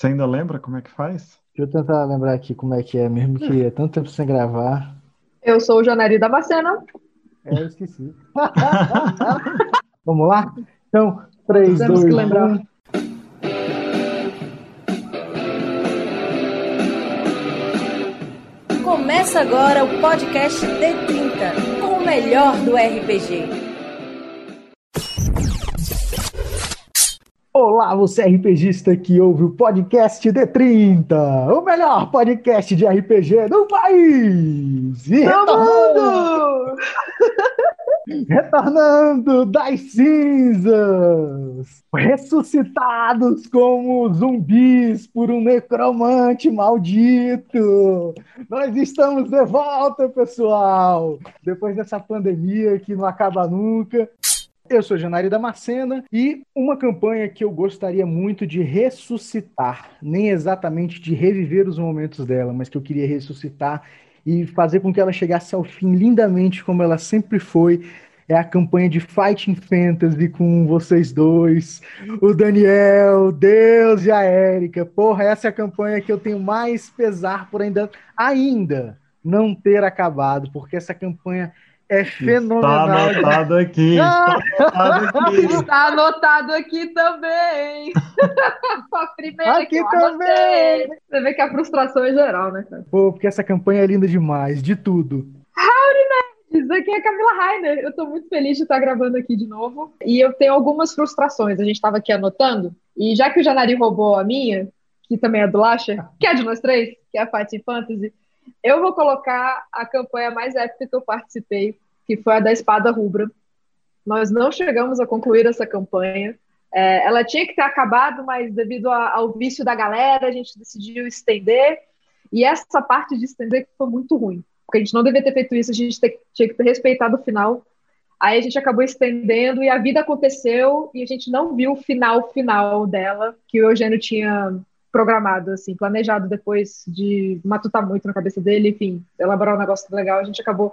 Você ainda lembra como é que faz? Deixa eu tentar lembrar aqui como é que é, mesmo que é tanto tempo sem gravar. Eu sou o Janari Damasceno. É, eu esqueci. Vamos lá? Então, 3, Temos 2, que lembrar. 1. Começa agora o podcast D30, com o melhor do RPG. Olá, você RPGista que ouve o podcast D30, o melhor podcast de RPG do país! E retornando, retornando das cinzas, ressuscitados como zumbis por um necromante maldito! Nós estamos de volta, pessoal! Depois dessa pandemia que não acaba nunca, eu sou Janari Damascena e uma campanha que eu gostaria muito de ressuscitar, nem exatamente de reviver os momentos dela, mas que eu queria ressuscitar e fazer com que ela chegasse ao fim lindamente como ela sempre foi. É a campanha de Fighting Fantasy com vocês dois, o Daniel, Deus e a Érica. Porra, essa é a campanha que eu tenho mais pesar por ainda, ainda não ter acabado, porque essa campanha é Está fenomenal. anotado aqui. Está anotado aqui. Está anotado aqui também. a primeira Aqui que também. anotei. Você vê que a frustração é geral, né, cara? Pô, porque essa campanha é linda demais, de tudo. Isso aqui é Camila Rainer. Eu tô muito feliz de estar gravando aqui de novo. E eu tenho algumas frustrações. A gente estava aqui anotando. E já que o Janari roubou a minha, que também é do Lasher, que é de nós três, que é a Fighting Fantasy, eu vou colocar a campanha mais épica que eu participei, que foi a da Espada Rubra. Nós não chegamos a concluir essa campanha. É, ela tinha que ter acabado, mas devido a- ao vício da galera, a gente decidiu estender. E essa parte de estender foi muito ruim porque a gente não devia ter feito isso, a gente te- tinha que ter respeitado o final. Aí a gente acabou estendendo e a vida aconteceu e a gente não viu o final final dela, que o Eugênio tinha programado, assim, planejado depois de matutar muito na cabeça dele, enfim, elaborar um negócio legal, a gente acabou,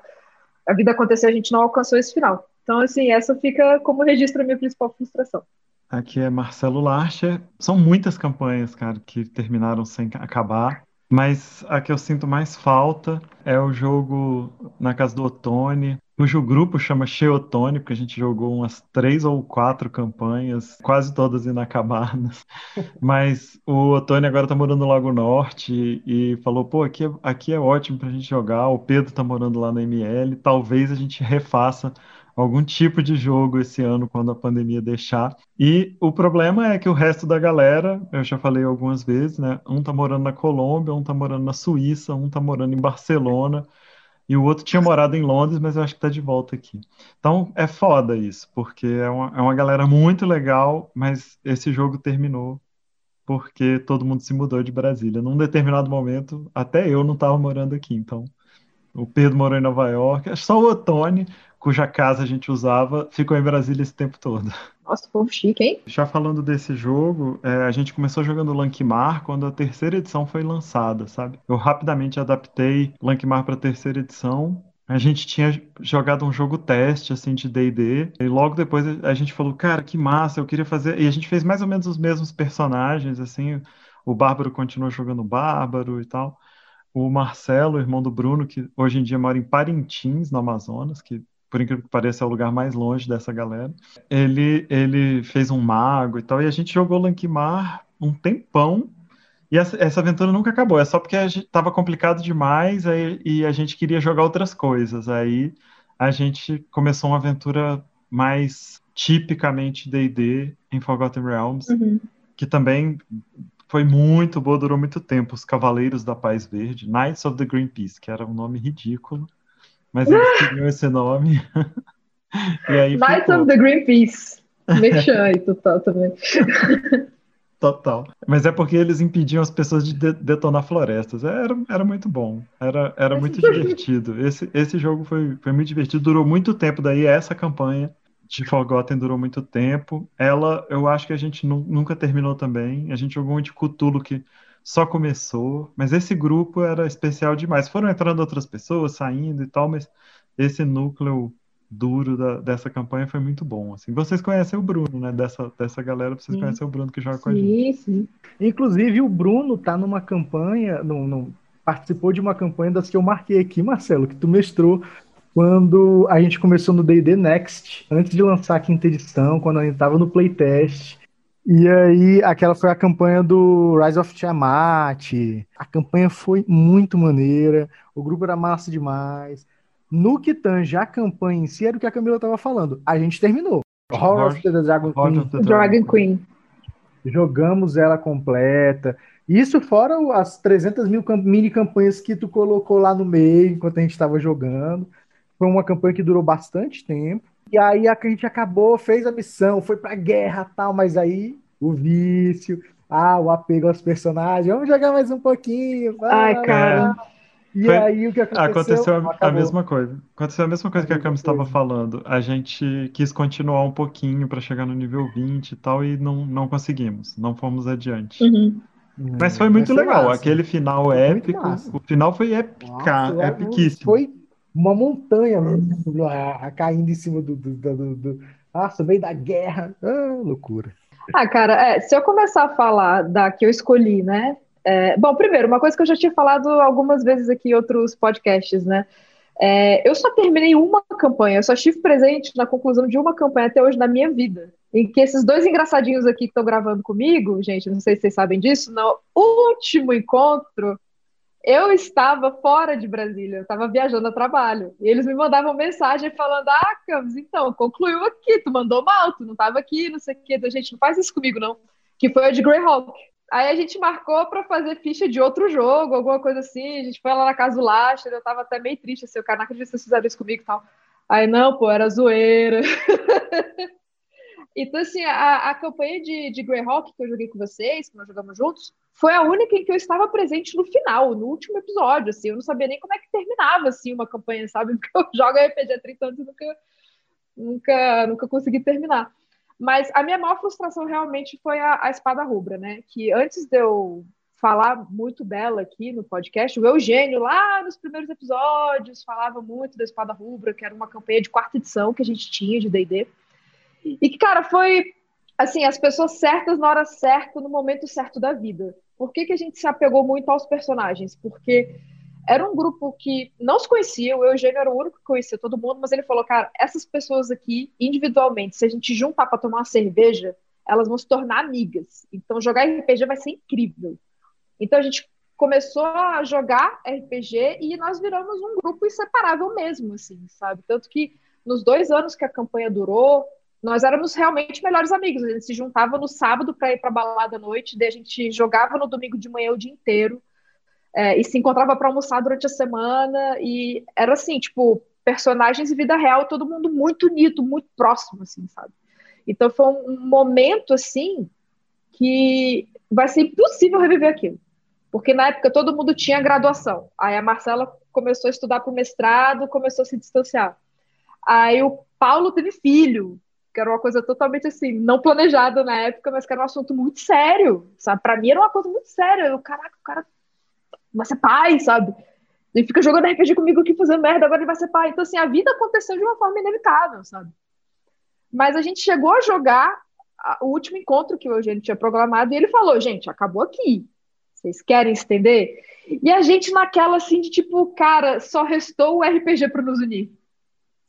a vida aconteceu, a gente não alcançou esse final. Então, assim, essa fica como registro a minha principal frustração. Aqui é Marcelo Larcher. São muitas campanhas, cara, que terminaram sem acabar. Mas a que eu sinto mais falta é o jogo na casa do Otone, cujo grupo chama Cheotone, porque a gente jogou umas três ou quatro campanhas, quase todas inacabadas. Mas o Otone agora tá morando no Lago Norte e, e falou: pô, aqui é, aqui é ótimo pra gente jogar. O Pedro tá morando lá na ML. Talvez a gente refaça algum tipo de jogo esse ano quando a pandemia deixar. E o problema é que o resto da galera, eu já falei algumas vezes, né? Um tá morando na Colômbia, um tá morando na Suíça, um tá morando em Barcelona. E o outro tinha morado em Londres, mas eu acho que tá de volta aqui. Então é foda isso, porque é uma, é uma galera muito legal, mas esse jogo terminou porque todo mundo se mudou de Brasília. Num determinado momento, até eu não estava morando aqui. Então, o Pedro morou em Nova York, só o Otone, cuja casa a gente usava, ficou em Brasília esse tempo todo. Nossa, povo chique, hein? Já falando desse jogo, é, a gente começou jogando Lankmar quando a terceira edição foi lançada, sabe? Eu rapidamente adaptei Lankmar para a terceira edição. A gente tinha jogado um jogo teste, assim, de D&D, e logo depois a gente falou, cara, que massa, eu queria fazer... E a gente fez mais ou menos os mesmos personagens, assim, o Bárbaro continuou jogando Bárbaro e tal. O Marcelo, irmão do Bruno, que hoje em dia mora em Parintins, no Amazonas, que por incrível que pareça, é o lugar mais longe dessa galera. Ele, ele fez um mago e tal, e a gente jogou Lankmar um tempão, e essa, essa aventura nunca acabou. É só porque a gente, tava complicado demais aí, e a gente queria jogar outras coisas. Aí a gente começou uma aventura mais tipicamente D&D em Forgotten Realms, Uhum. que também foi muito boa, durou muito tempo. Os Cavaleiros da Paz Verde, Knights of the Green Peace, que era um nome ridículo, mas eles queriam esse nome. e aí Knights ficou. of the Greenpeace. Mexan aí, total também. Total. Mas é porque eles impediam as pessoas de, de- detonar florestas. Era, era muito bom. Era, era muito divertido. Esse, esse jogo foi, foi muito divertido. Durou muito tempo. Daí essa campanha de Forgotten durou muito tempo. Ela, eu acho que a gente nu- nunca terminou também. A gente jogou um de Cthulhu que só começou. Mas esse grupo era especial demais. Foram entrando outras pessoas, saindo e tal, mas esse núcleo duro da- dessa campanha foi muito bom, assim. Vocês conhecem o Bruno, né? Dessa, dessa galera, vocês Sim. conhecem o Bruno que joga com a gente. Sim, sim. Inclusive, o Bruno tá numa campanha, num- num- participou de uma campanha das que eu marquei aqui, Marcelo, que tu mestrou quando a gente começou no D&D Next, antes de lançar a quinta edição, quando a gente tava no playtest. E aí, aquela foi a campanha do Rise of Tiamat. A campanha foi muito maneira, o grupo era massa demais. No que tange a campanha em si, era o que a Camila tava falando. A gente terminou. Horror of the Dragon Horror Queen. of the Dragon Queen. Jogamos ela completa. Isso fora as 300 mil mini campanhas que tu colocou lá no meio enquanto a gente estava jogando. Foi uma campanha que durou bastante tempo. E aí a gente acabou, fez a missão, foi pra guerra tal, mas aí o vício, ah, o apego aos personagens, vamos jogar mais um pouquinho. Ai, ah, cara. E Foi- aí o que aconteceu? Aconteceu a, Acabou. mesma coisa. Aconteceu a mesma coisa que a Cam estava falando. A gente quis continuar um pouquinho para chegar no nível 20 e tal, e não, não conseguimos. Não fomos adiante. Uhum. Mas foi muito legal. massa. Aquele final Foi épico. O final foi épica, Nossa, é- epiquíssimo. Foi uma montanha caindo em cima do, do, do, do- do- Nossa, veio da guerra. Ah, loucura. Ah, cara, é, se eu começar a falar da que eu escolhi, né? é, bom, primeiro, uma coisa que eu já tinha falado algumas vezes aqui em outros podcasts, né? É, eu só terminei uma campanha, eu só estive presente na conclusão de uma campanha até hoje na minha vida. Em que esses dois engraçadinhos aqui que estão gravando comigo, gente, não sei se vocês sabem disso, no último encontro, eu estava fora de Brasília, eu estava viajando a trabalho. E eles me mandavam mensagem falando: Ah, Camis, então, concluiu aqui, tu mandou mal, tu não estava aqui, não sei o quê. Então, gente, não faz isso comigo, não. Que foi o de Greyhawk. Aí a gente marcou para fazer ficha de outro jogo, alguma coisa assim. A gente foi lá na casa do Laster, eu tava até meio triste, assim, o cara não acredita que vocês fizeram isso comigo e tal. Aí, não, pô, era zoeira. Então, assim, a, a campanha de, de Greyhawk que eu joguei com vocês, que nós jogamos juntos, foi a única em que eu estava presente no final, no último episódio, assim, eu não sabia nem como é que terminava, assim, uma campanha, sabe? Porque eu jogo RPG há 30 anos e nunca, nunca, nunca consegui terminar. Mas a minha maior frustração realmente foi a, a Espada Rubra, né? Que antes de eu falar muito dela aqui no podcast, o Eugênio, lá nos primeiros episódios, falava muito da Espada Rubra, que era uma campanha de quarta edição que a gente tinha de D&D. E que, cara, foi, assim, as pessoas certas na hora certa, no momento certo da vida. Por que, que a gente se apegou muito aos personagens? Porque era um grupo que não se conhecia, o Eugênio era o único que conhecia todo mundo, mas ele falou, cara, essas pessoas aqui, individualmente, se a gente juntar para tomar uma cerveja, elas vão se tornar amigas. Então, jogar RPG vai ser incrível. Então, a gente começou a jogar RPG e nós viramos um grupo inseparável mesmo, assim, sabe? Tanto que nos dois anos que a campanha durou, nós éramos realmente melhores amigos. A gente se juntava no sábado para ir para balada à noite, daí a gente jogava no domingo de manhã o dia inteiro é, e se encontrava para almoçar durante a semana e era assim, tipo, personagens e vida real, todo mundo muito unido, muito próximo, assim, sabe? Então foi um momento assim que vai ser impossível reviver aquilo. Porque na época todo mundo tinha graduação. Aí a Marcela começou a estudar para o mestrado, começou a se distanciar. Aí o Paulo teve filho, que era uma coisa totalmente assim, não planejada na época, mas que era um assunto muito sério, sabe? Para mim era uma coisa muito séria. Eu, caraca, o cara vai ser pai, sabe? Ele fica jogando RPG comigo aqui fazendo merda, agora ele vai ser pai. Então, assim, a vida aconteceu de uma forma inevitável, sabe? Mas a gente chegou a jogar o último encontro que o Eugênio tinha programado e ele falou, gente, acabou aqui. Vocês querem estender? E a gente naquela assim de tipo, cara, só restou o RPG para nos unir.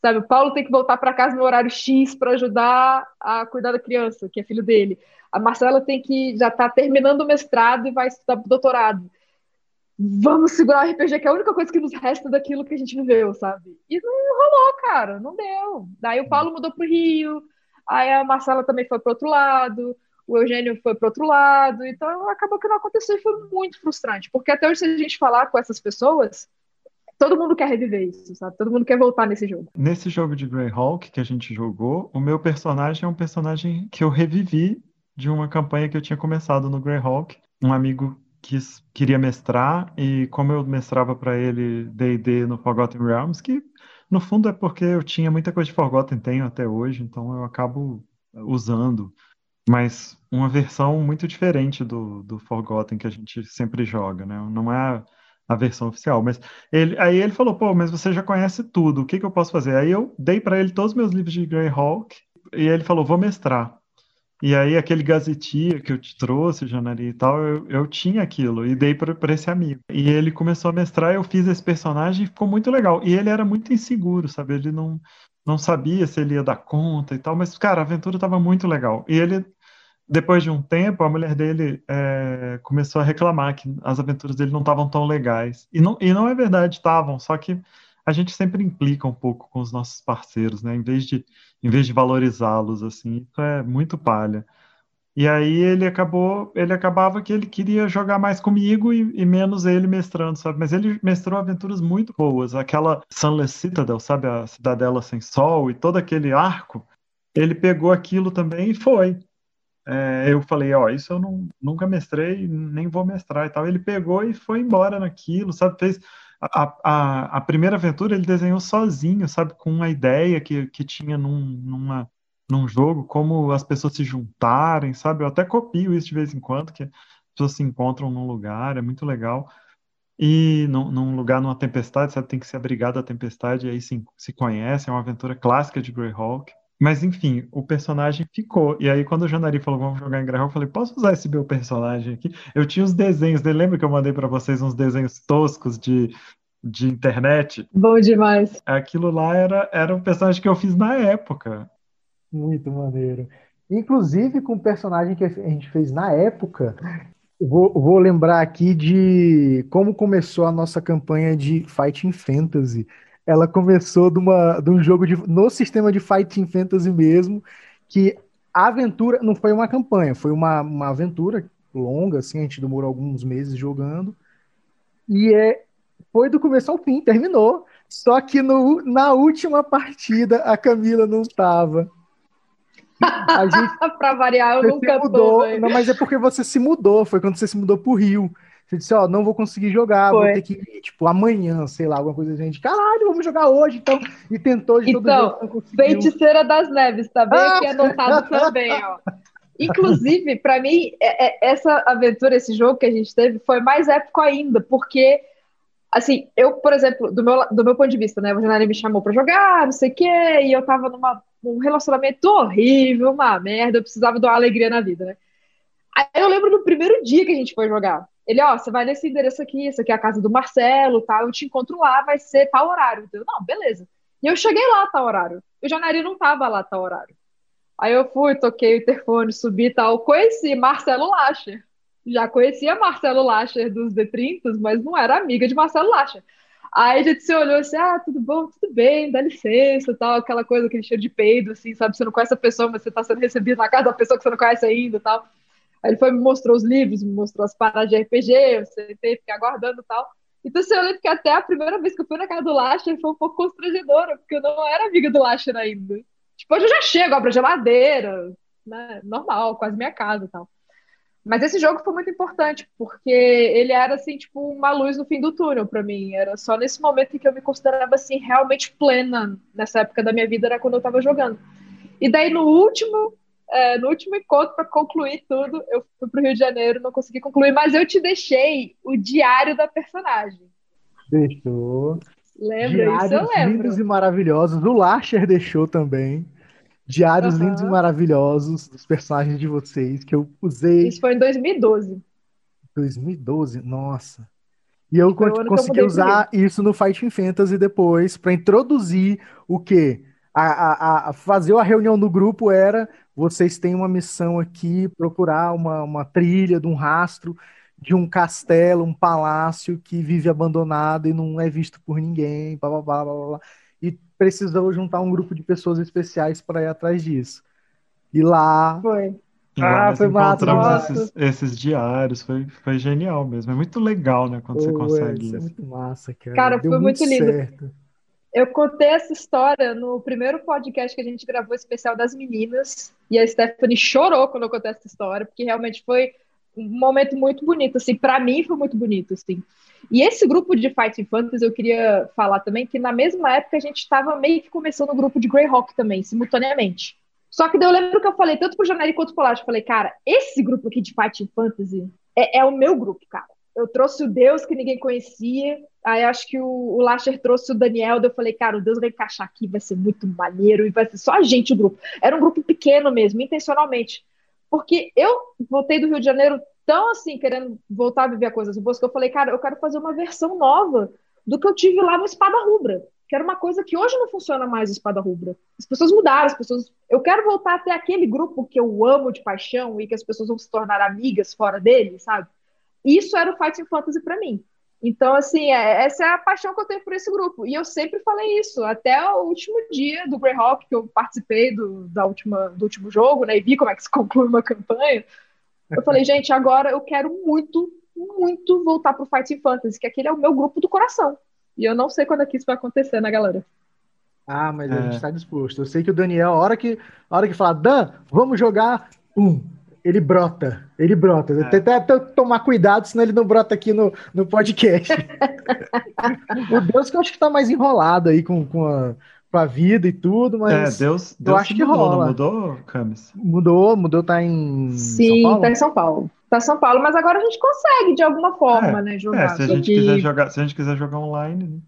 Sabe, o Paulo tem que voltar para casa no horário X para ajudar a cuidar da criança, que é filho dele. A Marcela tem que já tá terminando o mestrado e vai estudar doutorado. Vamos segurar o RPG, que é a única coisa que nos resta daquilo que a gente viveu, sabe? E não rolou, cara, não deu. Daí o Paulo mudou pro Rio, aí a Marcela também foi pro outro lado, o Eugênio foi pro outro lado, então acabou que não aconteceu e foi muito frustrante, porque até hoje, se a gente falar com essas pessoas, todo mundo quer reviver isso, sabe? Todo mundo quer voltar nesse jogo. Nesse jogo de Greyhawk que a gente jogou, o meu personagem é um personagem que eu revivi de uma campanha que eu tinha começado no Greyhawk. Um amigo quis, queria mestrar, e como eu mestrava para ele D&D no Forgotten Realms, que no fundo é porque eu tinha muita coisa de Forgotten, tenho até hoje, então eu acabo usando. Mas uma versão muito diferente do, do Forgotten que a gente sempre joga, né? Não é a versão oficial. Mas ele, aí ele falou, pô, mas você já conhece tudo, o que, que eu posso fazer? Aí eu dei para ele todos os meus livros de Greyhawk e ele falou, vou mestrar. E aí aquele gazetia que eu te trouxe, Janari e tal, eu, eu tinha aquilo e dei para esse amigo. E ele começou a mestrar, eu fiz esse personagem e ficou muito legal. E ele era muito inseguro, sabe? Ele não, não sabia se ele ia dar conta e tal, mas, cara, a aventura estava muito legal. E ele depois de um tempo, a mulher dele é, começou a reclamar que as aventuras dele não estavam tão legais. E não, e não é verdade, estavam, só que a gente sempre implica um pouco com os nossos parceiros, né? Em vez de, em vez de valorizá-los, assim, isso é muito palha. E aí ele acabou, ele acabava que ele queria jogar mais comigo e, e, menos ele mestrando, sabe? Mas ele mestrou aventuras muito boas. Aquela Sunless Citadel, sabe? A Cidadela Sem Sol e todo aquele arco. Ele pegou aquilo também e foi é, eu falei, ó, isso eu não, nunca mestrei, nem vou mestrar e tal. Ele pegou e foi embora naquilo, sabe? Fez a, a, a primeira aventura ele desenhou sozinho, sabe? Com uma ideia que, que tinha num, numa, num jogo, como as pessoas se juntarem, sabe? Eu até copio isso de vez em quando, que as pessoas se encontram num lugar, é muito legal. E num, num lugar, numa tempestade, sabe? Tem que se abrigar da tempestade, e aí se, se conhece, é uma aventura clássica de Greyhawk. Mas enfim, o personagem ficou. E aí, quando o Janari falou, vamos jogar em Graham, eu falei, posso usar esse meu personagem aqui? Eu tinha os desenhos dele. Lembra que eu mandei para vocês uns desenhos toscos de, de internet? Bom demais. Aquilo lá era, era um personagem que eu fiz na época. Muito maneiro. Inclusive, com o personagem que a gente fez na época, vou, vou lembrar aqui de como começou a nossa campanha de Fighting Fantasy ela começou de, uma, de um jogo de, no sistema de Fighting Fantasy mesmo, que a aventura não foi uma campanha, foi uma, uma aventura longa, assim, a gente demorou alguns meses jogando, e é, foi do começo ao fim, terminou. Só que no, na última partida a Camila não estava. Para variar, eu nunca mudou. Tô, não, mas é porque você se mudou, foi quando você se mudou pro Rio. Você disse, ó, não vou conseguir jogar, Foi. vou ter que ir, tipo, amanhã, sei lá, alguma coisa assim. Caralho, vamos jogar hoje, então. E tentou de então, todo jeito. Feiticeira das Neves, tá bem aqui anotado também, ó. Inclusive, para mim, é, é, essa aventura, esse jogo que a gente teve, foi mais épico ainda, porque, assim, eu, por exemplo, do meu, do meu ponto de vista, né, o Janari me chamou para jogar, não sei o quê, e eu tava numa, num relacionamento horrível, uma merda, eu precisava de uma alegria na vida, né. Aí eu lembro do primeiro dia que a gente foi jogar. Ele, ó, você vai nesse endereço aqui, isso aqui é a casa do Marcelo, tal, eu te encontro lá, vai ser tal horário. Eu, não, beleza. E eu cheguei lá, tal horário. O Janari não tava lá, tal horário. Aí eu fui, toquei o interfone, subi tal, conheci Marcelo Lacher. Já conhecia Marcelo Lacher dos D30, mas não era amiga de Marcelo Lacher. Aí a gente se olhou assim, ah, tudo bom, tudo bem, dá licença, tal, aquela coisa, aquele cheiro de peido, assim, sabe? Você não conhece a pessoa, mas você tá sendo recebido na casa da pessoa que você não conhece ainda, tal. Aí ele foi me mostrou os livros, me mostrou as paradas de RPG, eu sentei, fiquei aguardando e tal. Então, assim, eu lembro que até a primeira vez que eu fui na casa do Lasher foi um pouco constrangedora, porque eu não era amiga do Lasher ainda. Tipo, hoje eu já chego, abro a geladeira, né? Normal, quase minha casa e tal. Mas esse jogo foi muito importante, porque ele era, assim, tipo, uma luz no fim do túnel para mim. Era só nesse momento em que eu me considerava, assim, realmente plena nessa época da minha vida, era quando eu tava jogando. E daí, no último é, no último encontro para concluir tudo, eu fui para o Rio de Janeiro, não consegui concluir, mas eu te deixei o diário da personagem. Deixou. Lembra Diários isso? Eu lembro. lindos e maravilhosos. O Lasher deixou também. Diários uhum. lindos e maravilhosos dos personagens de vocês que eu usei. Isso foi em 2012. 2012? Nossa. E eu consegui usar isso no Fighting Fantasy depois para introduzir o quê? A, a, a, fazer a reunião do grupo era vocês têm uma missão aqui, procurar uma, uma trilha de um rastro de um castelo, um palácio que vive abandonado e não é visto por ninguém, blá, blá, blá, blá, blá. e precisou juntar um grupo de pessoas especiais para ir atrás disso. E lá foi. Ah, foi massa. Esses, esses, diários, foi, foi genial mesmo. É muito legal, né, quando Pô, você consegue isso. É muito massa, cara. Cara, Deu foi muito, muito lindo. Certo. Eu contei essa história no primeiro podcast que a gente gravou especial das meninas, e a Stephanie chorou quando eu contei essa história, porque realmente foi um momento muito bonito, assim, para mim foi muito bonito, assim. E esse grupo de Fighting Fantasy, eu queria falar também que na mesma época a gente estava meio que começando o grupo de Greyhawk também, simultaneamente. Só que daí eu lembro que eu falei, tanto pro Janelli quanto pro Laje, eu falei, cara, esse grupo aqui de Fighting Fantasy é, é o meu grupo, cara eu trouxe o Deus que ninguém conhecia. Aí acho que o, o Lasher trouxe o Daniel. Eu falei, cara, o Deus vai encaixar aqui, vai ser muito maneiro e vai ser só a gente o grupo. Era um grupo pequeno mesmo, intencionalmente. Porque eu voltei do Rio de Janeiro tão assim, querendo voltar a viver coisas do Bosco, eu falei, cara, eu quero fazer uma versão nova do que eu tive lá no Espada Rubra, que era uma coisa que hoje não funciona mais Espada Rubra. As pessoas mudaram, as pessoas. Eu quero voltar até aquele grupo que eu amo de paixão e que as pessoas vão se tornar amigas fora dele, sabe? Isso era o Fighting Fantasy para mim. Então, assim, é, essa é a paixão que eu tenho por esse grupo. E eu sempre falei isso, até o último dia do Greyhawk, que eu participei do, da última, do último jogo, né? E vi como é que se conclui uma campanha. Eu falei, gente, agora eu quero muito, muito voltar pro Fighting Fantasy, que aquele é o meu grupo do coração. E eu não sei quando é que isso vai acontecer, né, galera? Ah, mas é. a gente está disposto. Eu sei que o Daniel, a hora que, a hora que falar, Dan, vamos jogar, um, ele brota, ele brota. É. Tem até tomar cuidado, senão ele não brota aqui no, no podcast. o Deus que eu acho que tá mais enrolado aí com, com, a, com a vida e tudo, mas. É, Deus, Deus eu acho que mudou, rola. mudou, Camis? Mudou, mudou, tá em. Sim, São Paulo? tá em São Paulo. Tá em São Paulo, mas agora a gente consegue, de alguma forma, é, né, jogar. É, se a gente que... quiser jogar, se a gente quiser jogar online, né?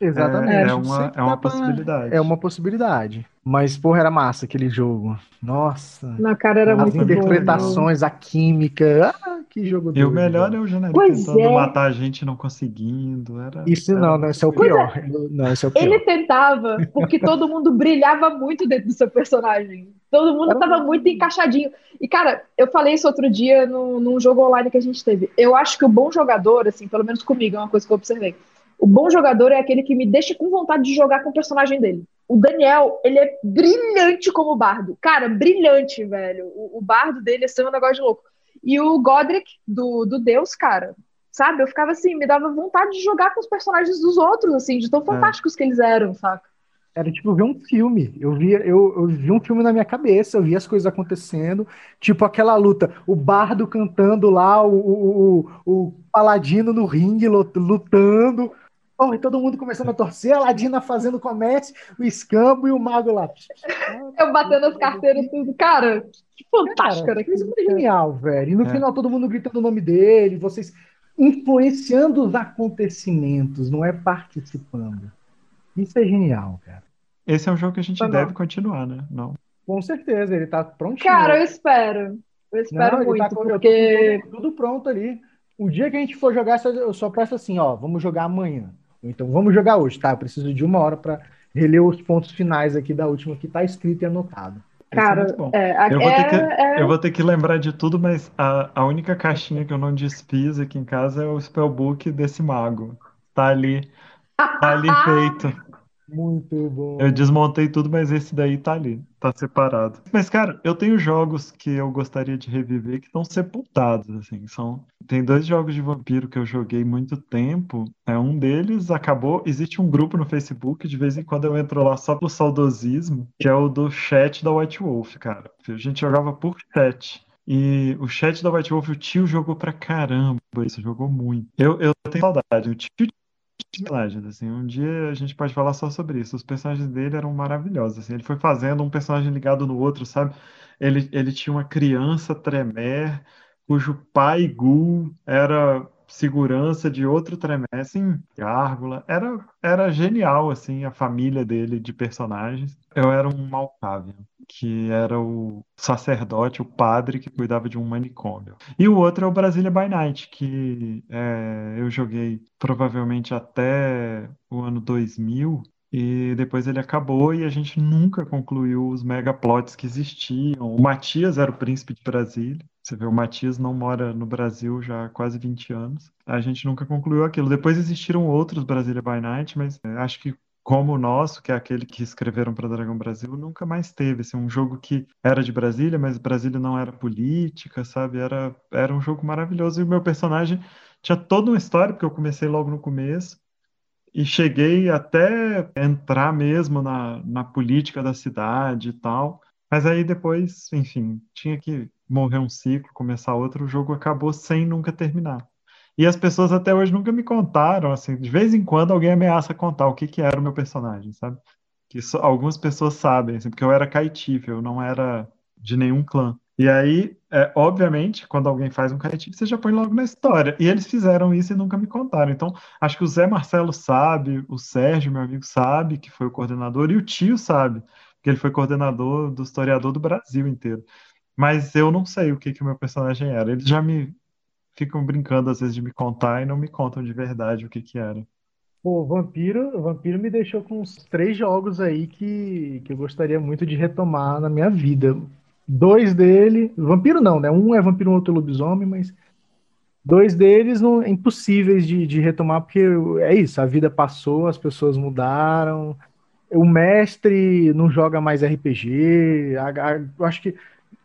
Exatamente. É, é uma, é uma possibilidade. É uma possibilidade. Mas, porra, era massa aquele jogo. Nossa. Na cara era As muito interpretações, bom, a química. Ah, que jogo E o melhor é o Janelli tentando é. matar a gente não conseguindo. Era, Isso era... não, não, esse é o pior. É. Não, esse é o pior. Ele tentava, porque todo mundo brilhava muito dentro do seu personagem. Todo mundo estava muito encaixadinho. E, cara, eu falei isso outro dia no, num jogo online que a gente teve. Eu acho que o bom jogador, assim, pelo menos comigo, é uma coisa que eu observei o bom jogador é aquele que me deixa com vontade de jogar com o personagem dele. O Daniel, ele é brilhante como bardo. Cara, brilhante, velho. O, o bardo dele é um negócio de louco. E o Godric, do, do Deus, cara, sabe? Eu ficava assim, me dava vontade de jogar com os personagens dos outros, assim, de tão é. fantásticos é. que eles eram, saca? Era tipo ver um filme. Eu vi, eu, eu vi um filme na minha cabeça, eu vi as coisas acontecendo, tipo aquela luta, o bardo cantando lá, o, o, o, o paladino no ringue lutando, e todo mundo começando a torcer, a Ladina fazendo comércio, o escambo e o mago lá. Eu batendo as carteiras e tudo. Cara, que fantástico cara, Isso foi genial, velho. E no é. final todo mundo gritando o nome dele, vocês influenciando os acontecimentos, não é participando. Isso é genial, cara. Esse é um jogo que a gente deve continuar, né? Não. Com certeza, ele tá prontinho. Cara, eu espero. Eu espero não, muito, tá, porque... Tudo, tudo pronto ali. O dia que a gente for jogar, eu só peço assim, ó, vamos jogar amanhã. Então vamos jogar hoje, tá? Eu preciso de uma hora para reler os pontos finais aqui da última que tá escrito e anotado. É Cara, é é, eu, vou é, que, é... eu, vou ter que, lembrar de tudo, mas a, a única caixinha que eu não desfiz aqui em casa é o spellbook desse mago. Tá ali, tá ali feito. Muito bom. Eu desmontei tudo, mas esse daí tá ali, tá separado. Mas, cara, eu tenho jogos que eu gostaria de reviver que estão sepultados, assim. São... Tem dois jogos de vampiro que eu joguei muito tempo. É, um deles acabou. Existe um grupo no Facebook, de vez em quando eu entro lá só pro saudosismo, que é o do chat da White Wolf, cara. A gente jogava por chat. E o chat da White Wolf, o tio jogou pra caramba. Isso jogou muito. Eu, eu tenho saudade. O tio personagens, assim. Um dia a gente pode falar só sobre isso. Os personagens dele eram maravilhosos, assim. Ele foi fazendo um personagem ligado no outro, sabe? Ele, ele tinha uma criança Tremere, cujo pai Gul era segurança de outro Tremere, assim, Gárgula. Era, era genial, assim, a família dele de personagens. Eu era um Malkavian que era o sacerdote, o padre que cuidava de um manicômio. E o outro é o Brasília by Night, que é, eu joguei provavelmente até o ano 2000, e depois ele acabou e a gente nunca concluiu os megaplots que existiam. O Matias era o príncipe de Brasília. Você vê, o Matias não mora no Brasil já há quase 20 anos. A gente nunca concluiu aquilo. Depois existiram outros Brasília by Night, mas é, acho que como o nosso, que é aquele que escreveram para Dragão Brasil, nunca mais teve. Assim, um jogo que era de Brasília, mas Brasília não era política, sabe? Era, era um jogo maravilhoso. E o meu personagem tinha toda uma história, porque eu comecei logo no começo. E cheguei até entrar mesmo na, na política da cidade e tal. Mas aí depois, enfim, tinha que morrer um ciclo, começar outro. O jogo acabou sem nunca terminar. E as pessoas até hoje nunca me contaram, assim, de vez em quando alguém ameaça contar o que, que era o meu personagem, sabe? Que algumas pessoas sabem, assim, porque eu era caitife, eu não era de nenhum clã. E aí, é, obviamente, quando alguém faz um caretinho, você já põe logo na história. E eles fizeram isso e nunca me contaram. Então, acho que o Zé Marcelo sabe, o Sérgio, meu amigo, sabe que foi o coordenador, e o tio sabe, que ele foi coordenador do historiador do Brasil inteiro. Mas eu não sei o que, que o meu personagem era. Eles já me ficam brincando às vezes de me contar e não me contam de verdade o que, que era. Pô, Vampiro, Vampiro me deixou com uns três jogos aí que, que eu gostaria muito de retomar na minha vida. Dois dele, vampiro não, né? Um é vampiro, um outro é lobisomem, mas dois deles não impossíveis de, de retomar, porque é isso, a vida passou, as pessoas mudaram, o mestre não joga mais RPG, a, a, eu acho que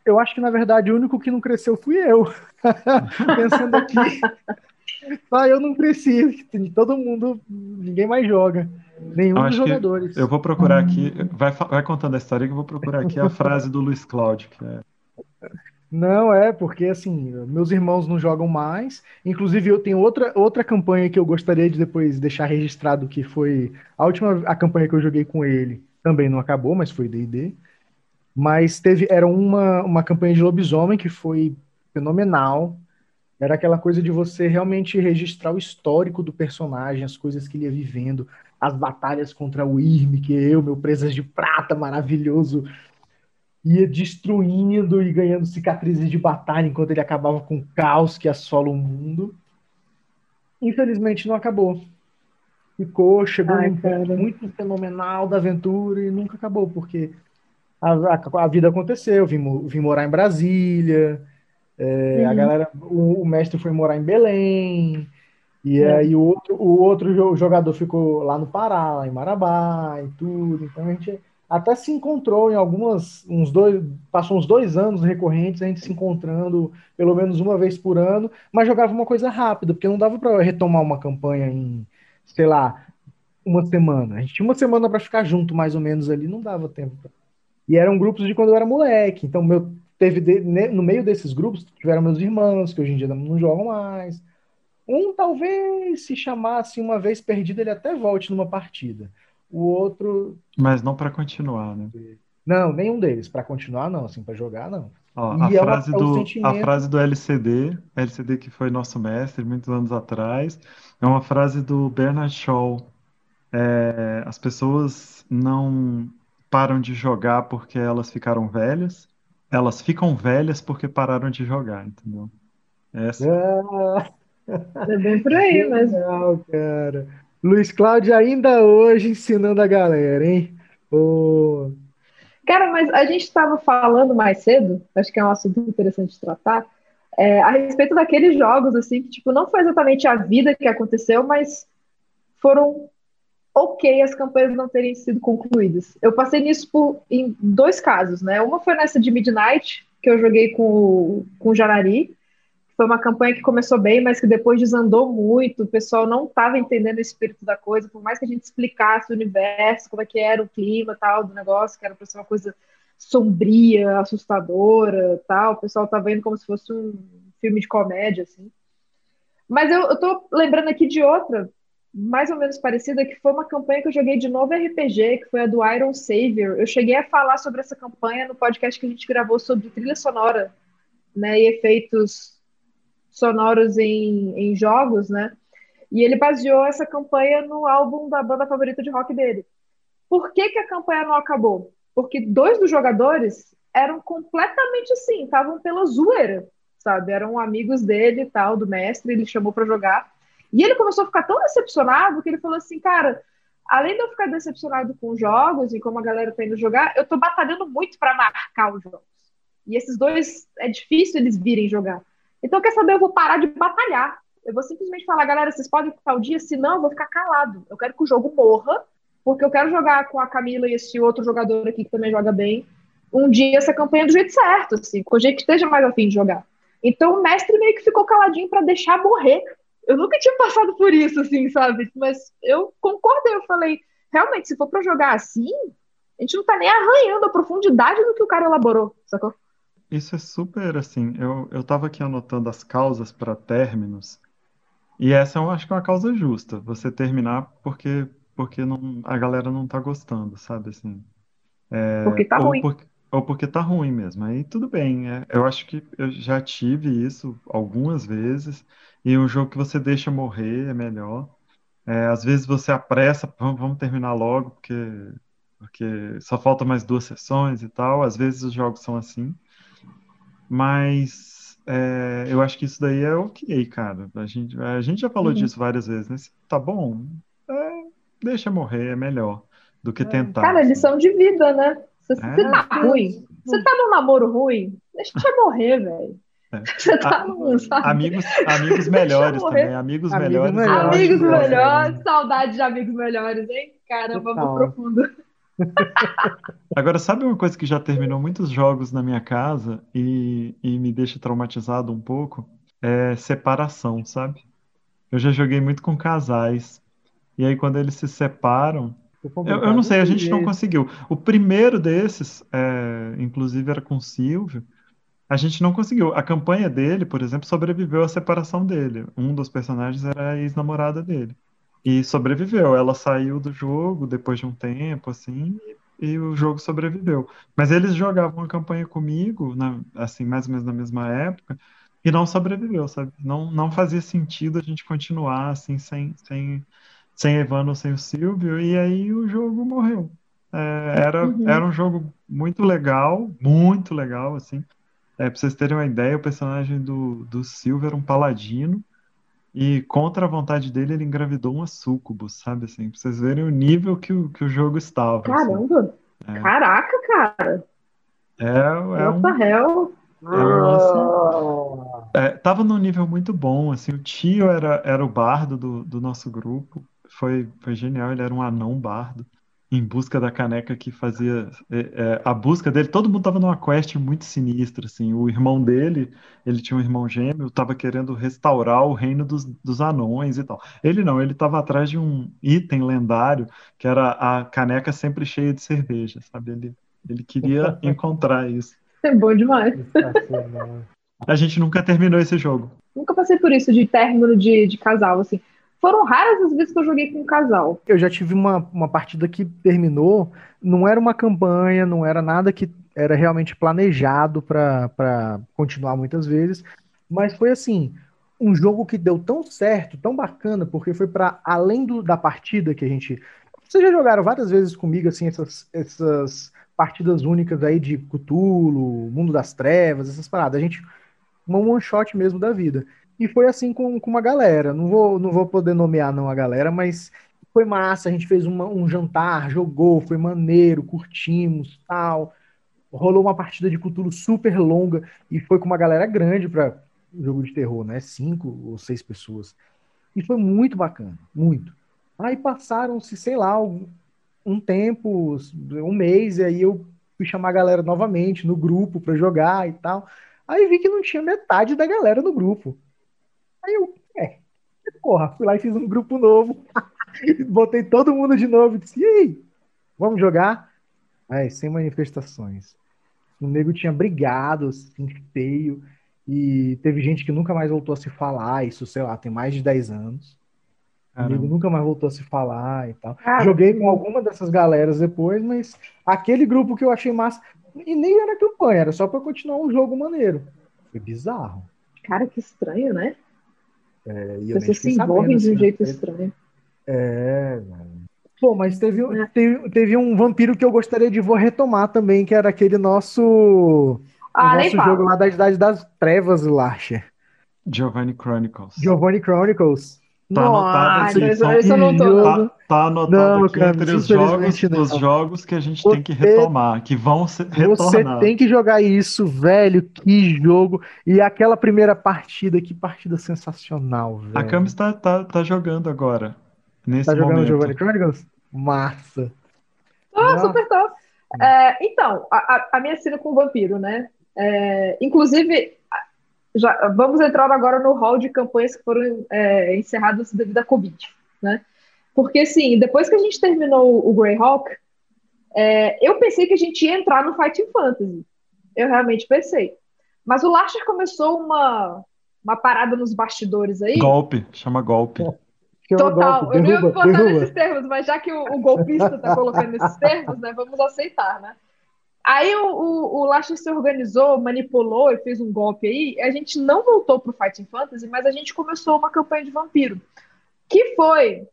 eu acho que na verdade o único que não cresceu fui eu. Pensando aqui. ah, eu não cresci, todo mundo, ninguém mais joga. Nenhum dos jogadores. Eu vou procurar aqui, vai, vai contando a história que eu vou procurar aqui a frase do Luiz Cláudio, é. Não, é, porque assim, meus irmãos não jogam mais. Inclusive, eu tenho outra, outra campanha que eu gostaria de depois deixar registrado, que foi a última a campanha que eu joguei com ele. Também não acabou, mas foi DD. Mas teve, era uma, uma campanha de lobisomem que foi fenomenal. Era aquela coisa de você realmente registrar o histórico do personagem, as coisas que ele ia vivendo, as batalhas contra o Irme, que eu, meu presas de prata maravilhoso, ia destruindo e ganhando cicatrizes de batalha enquanto ele acabava com o caos que assola o mundo. Infelizmente não acabou. Ficou, chegou Ai, num ponto muito fenomenal da aventura e nunca acabou, porque a, a, a vida aconteceu. Vim, vim morar em Brasília, é, uhum. a galera, o, o, mestre foi morar em Belém, e é. aí o outro, o outro jogador ficou lá no Pará, lá em Marabá e tudo. Então a gente até se encontrou em algumas, uns dois, passou uns dois anos recorrentes, a gente se encontrando pelo menos uma vez por ano, mas jogava uma coisa rápida, porque não dava para retomar uma campanha em, sei lá, uma semana. A gente tinha uma semana para ficar junto, mais ou menos ali, não dava tempo. E eram grupos de quando eu era moleque. Então, meu, teve de, no meio desses grupos tiveram meus irmãos, que hoje em dia não jogam mais. Um talvez se chamasse uma vez perdido, ele até volte numa partida o outro. Mas não para continuar, né? Não, nenhum deles. Para continuar, não. Assim, para jogar, não. Ó, a, é frase uma, é do, sentimento... a frase do LCD, LCD que foi nosso mestre muitos anos atrás, é uma frase do Bernard Shaw. É, as pessoas não param de jogar porque elas ficaram velhas, elas ficam velhas porque pararam de jogar, entendeu? Essa. Ah, é bem por aí, mas. Legal, cara. Luiz Cláudio ainda hoje ensinando a galera, hein? Oh. Cara, mas a gente estava falando mais cedo, acho que é um assunto interessante de tratar, é, a respeito daqueles jogos, assim, que, tipo, não foi exatamente a vida que aconteceu, mas foram ok as campanhas não terem sido concluídas. Eu passei nisso por, em dois casos, né? Uma foi nessa de Midnight, que eu joguei com, com o Janari, foi uma campanha que começou bem, mas que depois desandou muito. O pessoal não estava entendendo o espírito da coisa, por mais que a gente explicasse o universo, como é que era o clima tal do negócio, que era para ser uma coisa sombria, assustadora, tal. O pessoal estava vendo como se fosse um filme de comédia, assim. Mas eu, tô lembrando aqui de outra, mais ou menos parecida, que foi uma campanha que eu joguei de novo RPG, que foi a do Iron Savior. Eu cheguei a falar sobre essa campanha no podcast que a gente gravou sobre trilha sonora, né, e efeitos sonoros em, em jogos, né? E ele baseou essa campanha no álbum da banda favorita de rock dele. Por que, que a campanha não acabou? Porque dois dos jogadores eram completamente assim, estavam pela zoeira, sabe? Eram amigos dele e tal, do mestre, ele chamou para jogar. E ele começou a ficar tão decepcionado que ele falou assim, cara, além de eu ficar decepcionado com os jogos e como a galera tá indo jogar, eu tô batalhando muito para marcar os jogos. E esses dois, é difícil eles virem jogar. Então, quer saber? Eu vou parar de batalhar. Eu vou simplesmente falar, galera, vocês podem ficar o dia, senão eu vou ficar calado. Eu quero que o jogo morra, porque eu quero jogar com a Camila e esse outro jogador aqui que também joga bem, um dia essa campanha do jeito certo, assim, com o jeito que esteja mais afim de jogar. Então o mestre meio que ficou caladinho para deixar morrer. Eu nunca tinha passado por isso, assim, sabe? Mas eu concordei, eu falei, realmente, se for para jogar assim, a gente não tá nem arranhando a profundidade do que o cara elaborou, sacou? Isso é super assim. Eu, eu tava aqui anotando as causas para términos, e essa eu acho que é uma causa justa. Você terminar porque, porque não, a galera não tá gostando, sabe? Assim, é, Porque tá ruim. porque, ou porque tá ruim mesmo. Aí tudo bem. é, eu acho que eu já tive isso algumas vezes, e um jogo que você deixa morrer é melhor. É, às vezes você apressa, vamos, vamos terminar logo, porque, porque só falta mais duas sessões e tal. Às vezes os jogos são assim. Mas é, eu acho que isso daí é ok, cara. A gente, a gente já falou Uhum. disso várias vezes, né? Se Tá bom, é, deixa morrer, é melhor do que tentar. Cara, assim. lição de vida, né? Você É. tá ruim, você tá num namoro ruim, deixa eu morrer, velho. É. Você tá num? Amigos, amigos melhores também. Amigos Amigos melhores. melhores. Amigos melhores, saudade de amigos melhores, hein? Caramba, Total. vou profundo. Agora, sabe uma coisa que já terminou muitos jogos na minha casa e, e me deixa traumatizado um pouco? É separação, sabe? Eu já joguei muito com casais. E aí, quando eles se separam, eu, eu não sei, a gente não conseguiu. O primeiro desses, é, inclusive, era com o Silvio. A gente não conseguiu. A campanha dele, por exemplo, sobreviveu à separação dele. Um dos personagens era a ex-namorada dele. E sobreviveu. Ela saiu do jogo depois de um tempo, assim, e, o jogo sobreviveu. Mas eles jogavam a campanha comigo, na- assim, mais ou menos na mesma época, e não sobreviveu, sabe? Não, não fazia sentido a gente continuar, assim, sem, sem, sem Evano, sem o Silvio, e aí o jogo morreu. É, era, Uhum. era um jogo muito legal, muito legal, assim. É, pra vocês terem uma ideia, o personagem do, do Silvio era um paladino, e contra a vontade dele, ele engravidou uma sucubus, sabe assim? Pra vocês verem o nível que o, que o jogo estava. assim. Caramba! É. Caraca, cara! É, é What um, the hell? é um lance. É, tava num nível muito bom, assim, o tio era, era o bardo do, do nosso grupo, foi, foi genial, ele era um anão bardo, em busca da caneca que fazia é, é, a busca dele, todo mundo tava numa quest muito sinistra, assim, o irmão dele, ele tinha um irmão gêmeo, tava querendo restaurar o reino dos, dos anões e tal. Ele não, ele tava atrás de um item lendário, que era a caneca sempre cheia de cerveja, sabe? Ele, ele queria encontrar isso. É bom demais. A gente nunca terminou esse jogo. Nunca passei por isso de término de, de casal, assim. Foram raras as vezes que eu joguei com um casal. Eu já tive uma, uma partida que terminou, não era uma campanha, não era nada que era realmente planejado para continuar muitas vezes, mas foi assim, um jogo que deu tão certo, tão bacana, porque foi para além do, da partida que a gente. Vocês já jogaram várias vezes comigo assim essas, essas partidas únicas aí de Cthulhu, Mundo das Trevas, essas paradas. A gente uma one shot mesmo da vida. E foi assim com, com uma galera. Não vou, não vou poder nomear não a galera, mas foi massa. A gente fez uma- um jantar, jogou, foi maneiro, curtimos, tal. Rolou uma partida de Cthulhu super longa e foi com uma galera grande para jogo de terror, né? Cinco ou seis pessoas. E foi muito bacana, muito. Aí passaram-se, sei lá, um tempo, um mês, e aí eu fui chamar a galera novamente no grupo para jogar e tal. Aí vi que não tinha metade da galera no grupo. Aí eu, é, porra, fui lá e fiz um grupo novo. Botei todo mundo de novo e disse, e aí, vamos jogar? Aí, sem manifestações. O nego tinha brigado, assim, feio, e teve gente que nunca mais voltou a se falar, isso, sei lá, tem mais de 10 anos. O nego Caramba. nunca mais voltou a se falar e tal. Cara, Joguei com alguma dessas galeras depois, mas aquele grupo que eu achei massa, e nem era campanha, era só pra continuar um jogo maneiro. Foi bizarro. Cara, que estranho, né? É, e eu fiquei se sabendo, de um assim, jeito né? estranho. É, velho. Pô, mas teve, É. teve, teve um vampiro que eu gostaria de vou retomar também, que era aquele nosso, o Ah, nosso fala. jogo lá da Idade das Trevas, Larcher. Giovanni Chronicles. Giovanni Chronicles. Tá anotado assim, tô. que Tá, jogo. tá anotado Não, aqui cara, entre os jogos, não. os jogos que a gente Você- tem que retomar, que vão se Você retornar. tem que jogar isso, velho. Que jogo. E aquela primeira partida, que partida sensacional, velho. A Camis tá, tá, tá jogando agora, nesse Tá jogando momento. Giovanni Chronicles? Massa. Ah, Nossa. super top. É, então, a, a- minha cena com o vampiro, né? É, inclusive, já, vamos entrar agora no hall de campanhas que foram é, encerradas devido à Covid, né? Porque, assim, depois que a gente terminou o Greyhawk, é, eu pensei que a gente ia entrar no Fighting Fantasy. Eu realmente pensei. Mas o Larcher começou uma, uma parada nos bastidores aí. Golpe, chama golpe. Chama Total, golpe, eu não ia derruba, botar derruba. nesses termos, mas já que o, o golpista tá colocando esses termos, né, vamos aceitar, né? Aí o, o, o se organizou, manipulou e fez um golpe aí. A gente não voltou pro Fighting Fantasy, mas a gente começou uma campanha de vampiro. Que foi,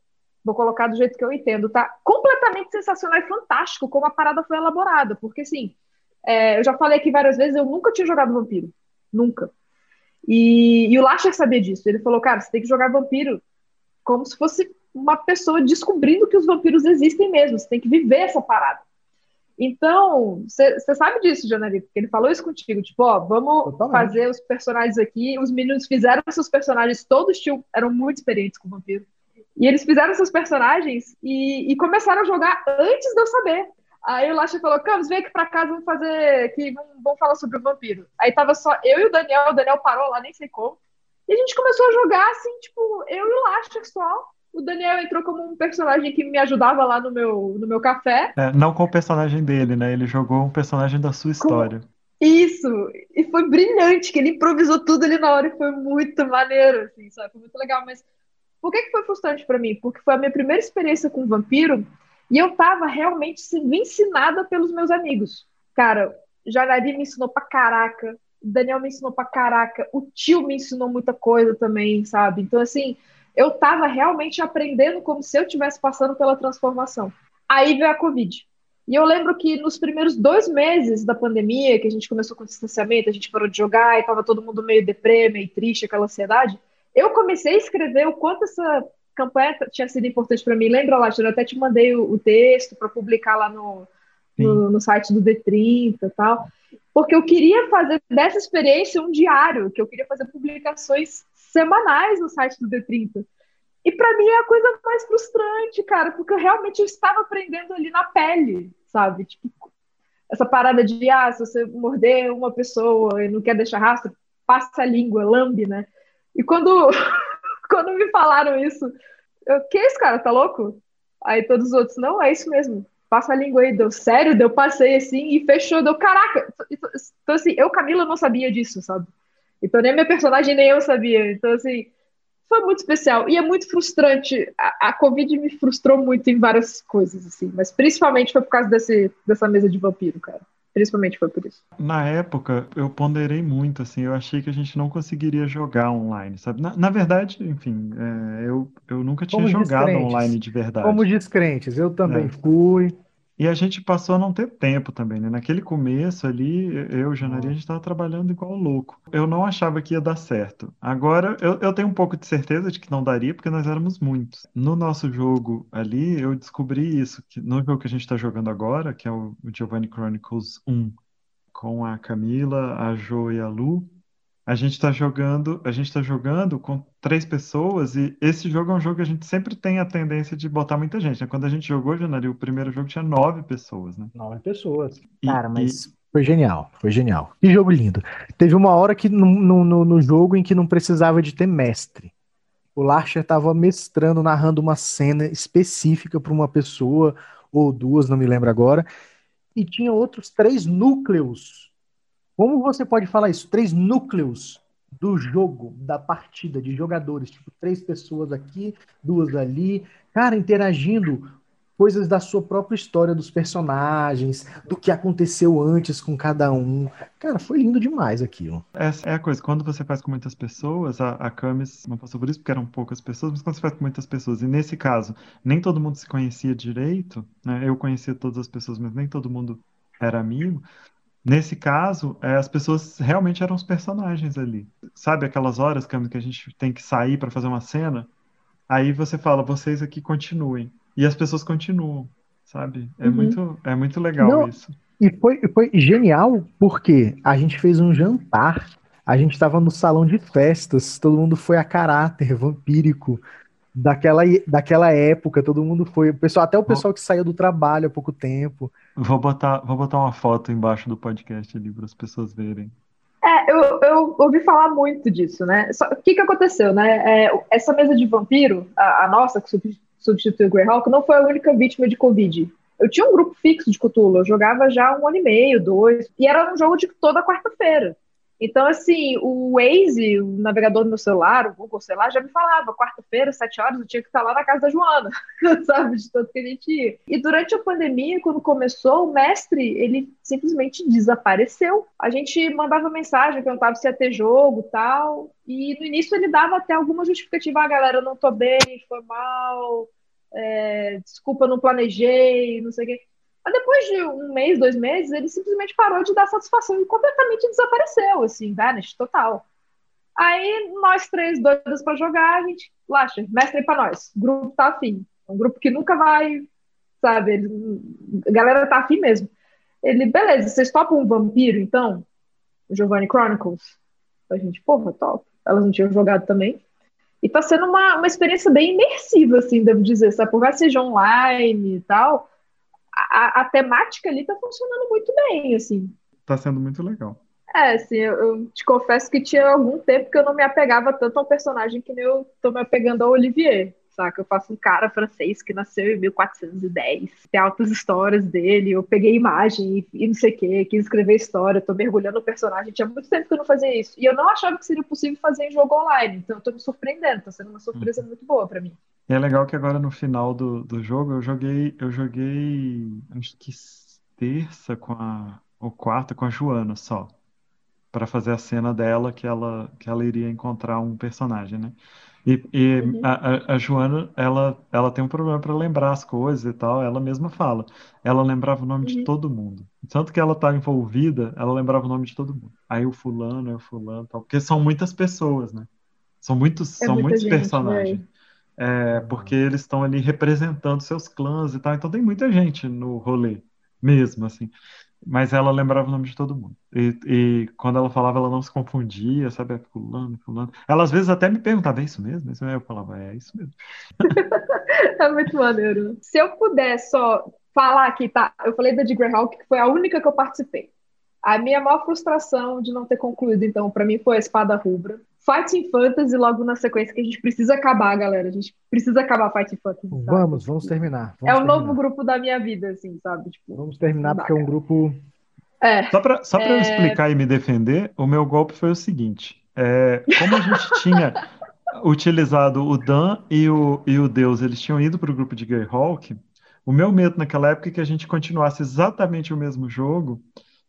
vou colocar do jeito que eu entendo, tá? Completamente sensacional e fantástico como a parada foi elaborada. Porque, assim, é, eu já falei aqui várias vezes, eu nunca tinha jogado vampiro. Nunca. E, e o Lasher sabia disso. Ele falou, cara, você tem que jogar vampiro como se fosse uma pessoa descobrindo que os vampiros existem mesmo. Você tem que viver essa parada. Então, você sabe disso, Janari, porque ele falou isso contigo, tipo, ó, vamos Totalmente. fazer os personagens aqui. Os meninos fizeram seus personagens, todos tinham, eram muito experientes com vampiro. E eles fizeram seus personagens e, e começaram a jogar antes de eu saber. Aí o Lasha falou, Camus, vem aqui pra casa, vamos fazer. Que vamos, vamos falar sobre o vampiro. Aí tava só eu e o Daniel, o Daniel parou lá, nem sei como. E a gente começou a jogar assim, tipo, eu e o Lasha só. O Daniel entrou como um personagem que me ajudava lá no meu, no meu café. É, não com o personagem dele, né? Ele jogou um personagem da sua história. Com... Isso! E foi brilhante, que ele improvisou tudo ali na hora e foi muito maneiro, assim, sabe? Foi muito legal. Mas por que, que foi frustrante para mim? Porque foi a minha primeira experiência com vampiro e eu tava realmente sendo ensinada pelos meus amigos. Cara, Janari me ensinou pra caraca, o Daniel me ensinou pra caraca, o tio me ensinou muita coisa também, sabe? Então, assim, eu estava realmente aprendendo como se eu estivesse passando pela transformação. Aí veio a Covid. E eu lembro que nos primeiros dois meses da pandemia, que a gente começou com o distanciamento, a gente parou de jogar e estava todo mundo meio deprê, meio triste, aquela ansiedade, eu comecei a escrever o quanto essa campanha tinha sido importante para mim. Lembra, lá, eu até te mandei o, o texto para publicar lá no, no, no, site do D30 e tal, porque eu queria fazer dessa experiência um diário, que eu queria fazer publicações semanais no site do D30. E para mim é a coisa mais frustrante, cara, porque eu realmente eu estava aprendendo ali na pele, sabe? Tipo, essa parada de, ah, se você morder uma pessoa e não quer deixar rastro, passa a língua, lambe, né? E quando, quando me falaram isso, eu, que isso, cara, tá louco? Aí todos os outros, não, é isso mesmo, passa a língua aí, deu sério, deu passei assim e fechou, deu caraca. Então, assim, eu, Camila, não sabia disso, sabe? Então, nem a minha personagem, nem eu sabia. Então, assim, foi muito especial. E é muito frustrante. A, a Covid me frustrou muito em várias coisas, assim. Mas principalmente foi por causa desse, dessa mesa de vampiro, cara. Principalmente foi por isso. Na época, eu ponderei muito, assim, eu achei que a gente não conseguiria jogar online, sabe? Na, na verdade, enfim, é, eu, eu nunca tinha Como jogado descrentes. online de verdade. Como descrentes, eu também é. fui. E a gente passou a não ter tempo também, né? Naquele começo ali, eu e o Janaria, a gente estava trabalhando igual louco. Eu não achava que ia dar certo. Agora, eu, eu tenho um pouco de certeza de que não daria, porque nós éramos muitos. No nosso jogo ali, eu descobri isso, que no jogo que a gente está jogando agora, que é o Giovanni Chronicles 1, com a Camila, a Jo e a Lu, a gente está jogando, a gente tá jogando com três pessoas e esse jogo é um jogo que a gente sempre tem a tendência de botar muita gente, né? Quando a gente jogou, Janari, o primeiro jogo tinha nove pessoas, né? Nove pessoas. E, Cara, mas e... foi genial, foi genial. Que jogo lindo. Teve uma hora que no, no, no jogo em que não precisava de ter mestre. O Larcher estava mestrando, narrando uma cena específica para uma pessoa ou duas, não me lembro agora, e tinha outros três núcleos como você pode falar isso? Três núcleos do jogo, da partida, de jogadores, tipo, três pessoas aqui, duas ali, cara, interagindo coisas da sua própria história dos personagens, do que aconteceu antes com cada um. Cara, foi lindo demais aquilo. Essa é a coisa, quando você faz com muitas pessoas, a, a Camis não passou por isso porque eram poucas pessoas, mas quando você faz com muitas pessoas, e nesse caso, nem todo mundo se conhecia direito, né? Eu conhecia todas as pessoas, mas nem todo mundo era amigo. Nesse caso, é, as pessoas realmente eram os personagens ali. Sabe aquelas horas, Cami, que a gente tem que sair para fazer uma cena? Aí você fala, vocês aqui continuem. E as pessoas continuam, sabe? É, uhum. muito, é muito legal Não, isso. E foi, foi genial porque a gente fez um jantar, a gente estava no salão de festas, todo mundo foi a caráter vampírico daquela, daquela época, todo mundo foi. O pessoal, até o pessoal que saiu do trabalho há pouco tempo. Vou botar, vou botar uma foto embaixo do podcast ali para as pessoas verem. É, eu, eu ouvi falar muito disso, né? Só, o que, que aconteceu, né? É, essa mesa de vampiro, a, a nossa, que substituiu o Greyhawk, não foi a única vítima de Covid. Eu tinha um grupo fixo de Cthulhu, eu jogava já um ano e meio, dois, e era um jogo de toda quarta-feira. Então, assim, o Waze, o navegador do meu celular, o Google, sei lá, já me falava, quarta-feira, sete horas, eu tinha que estar lá na casa da Joana, sabe, de tanto que a gente ia. E durante a pandemia, quando começou, o mestre, ele simplesmente desapareceu. A gente mandava mensagem, perguntava se ia ter jogo tal, e no início ele dava até alguma justificativa, ah, galera, não tô bem, foi mal, é, desculpa, não planejei, não sei o quê. Mas depois de um mês, dois meses, ele simplesmente parou de dar satisfação e completamente desapareceu, assim, vanished, total. Aí, nós três doidos para jogar, a gente, Lacha, mestre para nós. O grupo tá afim. É um grupo que nunca vai, sabe? Ele, a galera tá afim mesmo. Ele, beleza, vocês topam um vampiro, então? O Giovanni Chronicles? A gente, porra, top. Elas não tinham jogado também. E tá sendo uma, uma experiência bem imersiva, assim, devo dizer, sabe? Por mais seja online e tal, a, a, temática ali tá funcionando muito bem, assim. Tá sendo muito legal. É, assim, eu, eu, te confesso que tinha algum tempo que eu não me apegava tanto ao personagem que nem eu tô me apegando ao Olivier, saca? Eu faço um cara francês que nasceu em 1410, tem altas histórias dele, eu peguei imagem e, não sei o que, quis escrever história, tô mergulhando no personagem, tinha muito tempo que eu não fazia isso. E eu não achava que seria possível fazer em jogo online, então eu tô me surpreendendo, tá sendo uma surpresa hum. muito boa para mim. E é legal que agora no final do, do jogo eu joguei, eu joguei acho que terça com a, ou quarta com a Joana só. para fazer a cena dela que ela, que ela iria encontrar um personagem, né? E, e uhum. a, a, Joana, ela, ela tem um problema para lembrar as coisas e tal, ela mesma fala. Ela lembrava o nome uhum. de todo mundo. Tanto que ela tá envolvida, ela lembrava o nome de todo mundo. Aí o fulano, é o fulano, tal. Porque são muitas pessoas, né? São muitos, é são muitos gente, personagens. Véio é, porque eles estão ali representando seus clãs e tal, então tem muita gente no rolê, mesmo, assim. Mas ela lembrava o nome de todo mundo. E, e quando ela falava, ela não se confundia, sabe? É fulano, fulano. Ela às vezes até me perguntava, é isso mesmo? Isso mesmo? Eu falava, é, é isso mesmo. é muito maneiro. Se eu puder só falar aqui, tá? Eu falei da de Greyhawk, que foi a única que eu participei. A minha maior frustração de não ter concluído, então, para mim foi a Espada Rubra. Fighting Fantasy logo na sequência, que a gente precisa acabar, galera. A gente precisa acabar Fighting Fantasy. Sabe? Vamos, vamos terminar. Vamos é o novo grupo da minha vida, assim, sabe? Tipo, vamos terminar porque é um grupo. É. Só para só é... eu explicar e me defender, o meu golpe foi o seguinte: é, como a gente tinha utilizado o Dan e o, e o Deus, eles tinham ido para o grupo de Greyhawk, o meu medo naquela época é que a gente continuasse exatamente o mesmo jogo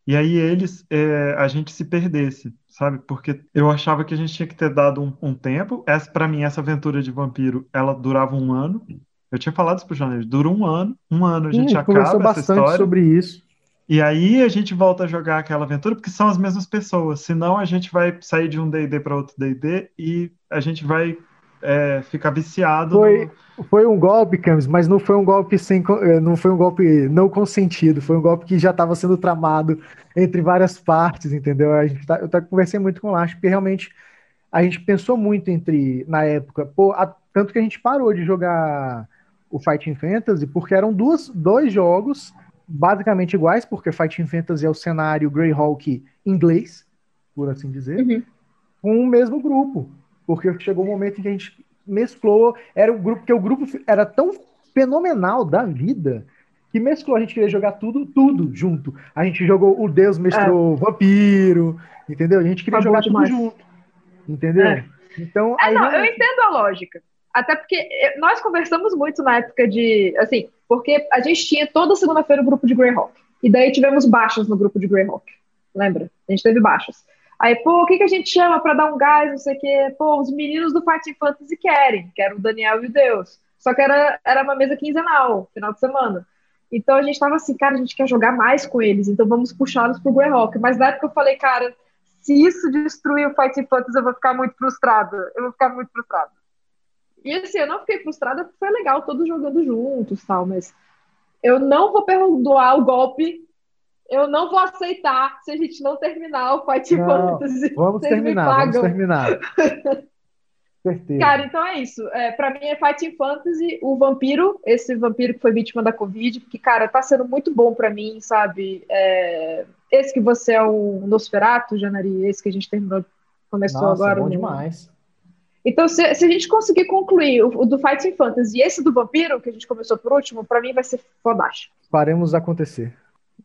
e aí eles, é, a gente se perdesse, sabe? Porque eu achava que a gente tinha que ter dado um, um tempo. Essa, para mim, essa aventura de vampiro, ela durava um ano. Eu tinha falado isso pro Janeiro, dura um ano, um ano a gente hum, acaba essa bastante história. sobre isso. E aí a gente volta a jogar aquela aventura, porque são as mesmas pessoas. Senão a gente vai sair de um D&D para outro D&D e a gente vai é, ficar viciado. Foi, no... foi um golpe, Camis, mas não foi um golpe sem, é, não foi um golpe não consentido. Foi um golpe que já estava sendo tramado entre várias partes, entendeu? A gente tá, eu tá, conversei muito com o Lacho, porque realmente a gente pensou muito entre na época, pô, a, tanto que a gente parou de jogar o Fighting Fantasy porque eram duas, dois jogos basicamente iguais, porque Fighting Fantasy é o cenário Greyhawk inglês, por assim dizer, uhum. com o mesmo grupo porque chegou um momento em que a gente mesclou, era o grupo, que o grupo era tão fenomenal da vida que mesclou, a gente queria jogar tudo, tudo junto. A gente jogou o Deus mestrou é. vampiro, entendeu? A gente queria jogar tudo junto, entendeu? É. Então, é, não, eu entendo a lógica. Até porque nós conversamos muito na época de, assim, porque a gente tinha toda segunda-feira o grupo de Greyhawk. E daí tivemos baixas no grupo de Greyhawk. Lembra? A gente teve baixas. Aí, pô, o que, que a gente chama para dar um gás, não sei o quê? Pô, os meninos do Fighting Fantasy querem, que era o Daniel e o Deus. Só que era, era uma mesa quinzenal, final de semana. Então a gente tava assim, cara, a gente quer jogar mais com eles, então vamos puxá-los pro Greyhawk. Mas na época eu falei, cara, se isso destruir o Fighting Fantasy, eu vou ficar muito frustrada. Eu vou ficar muito frustrada. E assim, eu não fiquei frustrada porque foi legal, todos jogando juntos tal, mas eu não vou perdoar o golpe eu não vou aceitar se a gente não terminar o Fight não, Fantasy. Vamos Vocês terminar, vamos terminar. Certeza. Cara, então é isso. É, para mim é Fighting Fantasy, o vampiro, esse vampiro que foi vítima da Covid, que, cara, tá sendo muito bom para mim, sabe? É, esse que você é o Nosferatu, Janari, esse que a gente terminou, começou Nossa, agora. Bom no... demais. Então, se, se, a gente conseguir concluir o, o, do Fighting Fantasy e esse do vampiro, que a gente começou por último, para mim vai ser fodástico. Faremos acontecer.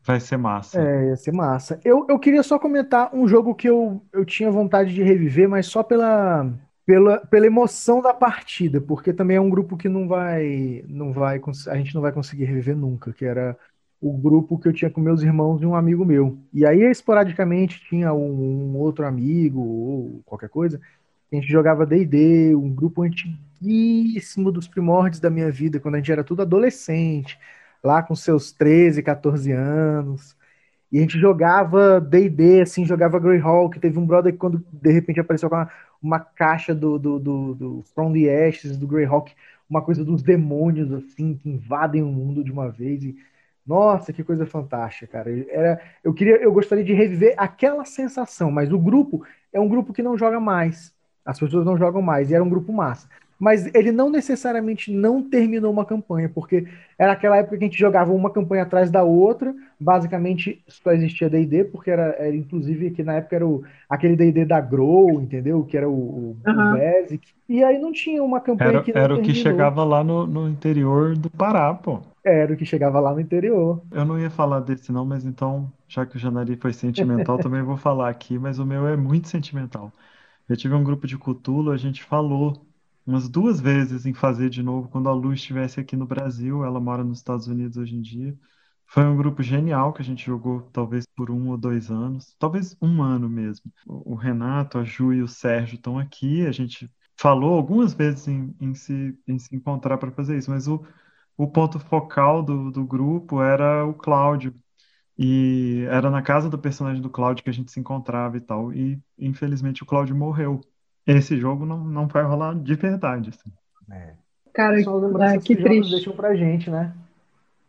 Vai ser massa. É, ia ser massa. Eu, eu queria só comentar um jogo que eu, eu tinha vontade de reviver, mas só pela, pela, pela emoção da partida, porque também é um grupo que não vai, não vai, a gente não vai conseguir reviver nunca, que era o grupo que eu tinha com meus irmãos e um amigo meu. E aí, esporadicamente, tinha um, um outro amigo ou qualquer coisa, a gente jogava D&D, um grupo antiguíssimo dos primórdios da minha vida, quando a gente era tudo adolescente, lá com seus 13, 14 anos. E a gente jogava D&D, assim, jogava Greyhawk. Teve um brother que quando de repente apareceu com uma, uma caixa do, do, do, do From the Ashes, do Greyhawk, uma coisa dos demônios, assim, que invadem o mundo de uma vez. E nossa, que coisa fantástica, cara. Era, eu queria, eu gostaria de reviver aquela sensação, mas o grupo é um grupo que não joga mais. As pessoas não jogam mais, e era um grupo massa. Mas ele não necessariamente não terminou uma campanha, porque era aquela época que a gente jogava uma campanha atrás da outra, basicamente só existia D&D, porque era, era inclusive que na época era o, aquele D&D da Grow, entendeu? Que era o, o, uhum. o Basic. E aí não tinha uma campanha era, que não Era o que chegava lá no, no interior do Pará, pô. Era o que chegava lá no interior. Eu não ia falar desse não, mas então, já que o Janari foi sentimental, também vou falar aqui, mas o meu é muito sentimental. Eu tive um grupo de Cthulhu, a gente falou umas duas vezes em fazer de novo quando a Lu estivesse aqui no Brasil. Ela mora nos Estados Unidos hoje em dia. Foi um grupo genial que a gente jogou talvez por um ou dois anos, talvez um ano mesmo. O Renato, a Ju e o Sérgio estão aqui. A gente falou algumas vezes em, em se, em se encontrar para fazer isso, mas o, o ponto focal do, do grupo era o Cláudio. E era na casa do personagem do Cláudio que a gente se encontrava e tal. E infelizmente o Cláudio morreu. Esse jogo não, não vai rolar de verdade. Assim. É. Cara, São que, que triste. deixam pra gente, né?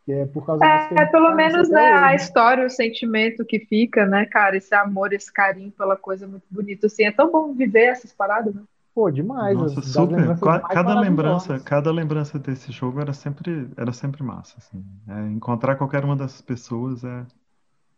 Que é por causa é, é pelo menos né, a história, o sentimento que fica, né, cara? Esse amor, esse carinho pela coisa muito bonita. Assim, é tão bom viver essas paradas, né? Pô, demais. Nossa, super. Cada lembrança, cada lembrança desse jogo era sempre, era sempre massa. Assim. É, encontrar qualquer uma dessas pessoas é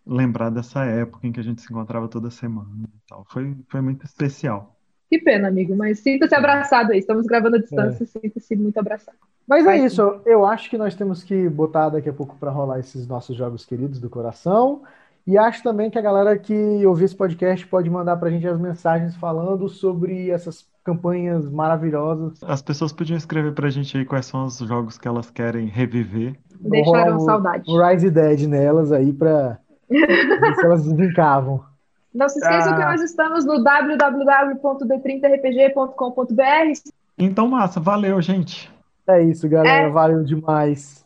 lembrar dessa época em que a gente se encontrava toda semana e tal. Foi, foi muito especial. Que pena, amigo, mas sinta-se abraçado aí. Estamos gravando à distância, é. sinta-se muito abraçado. Mas é isso, eu acho que nós temos que botar daqui a pouco para rolar esses nossos jogos queridos do coração. E acho também que a galera que ouvir esse podcast pode mandar para a gente as mensagens falando sobre essas campanhas maravilhosas. As pessoas podiam escrever para a gente aí quais são os jogos que elas querem reviver. Deixaram saudade. O Rise Dead nelas aí para ver se elas desencavam. Não se esqueçam ah. que nós estamos no www.d30rpg.com.br. Então, massa, valeu, gente. É isso, galera. É. Valeu demais.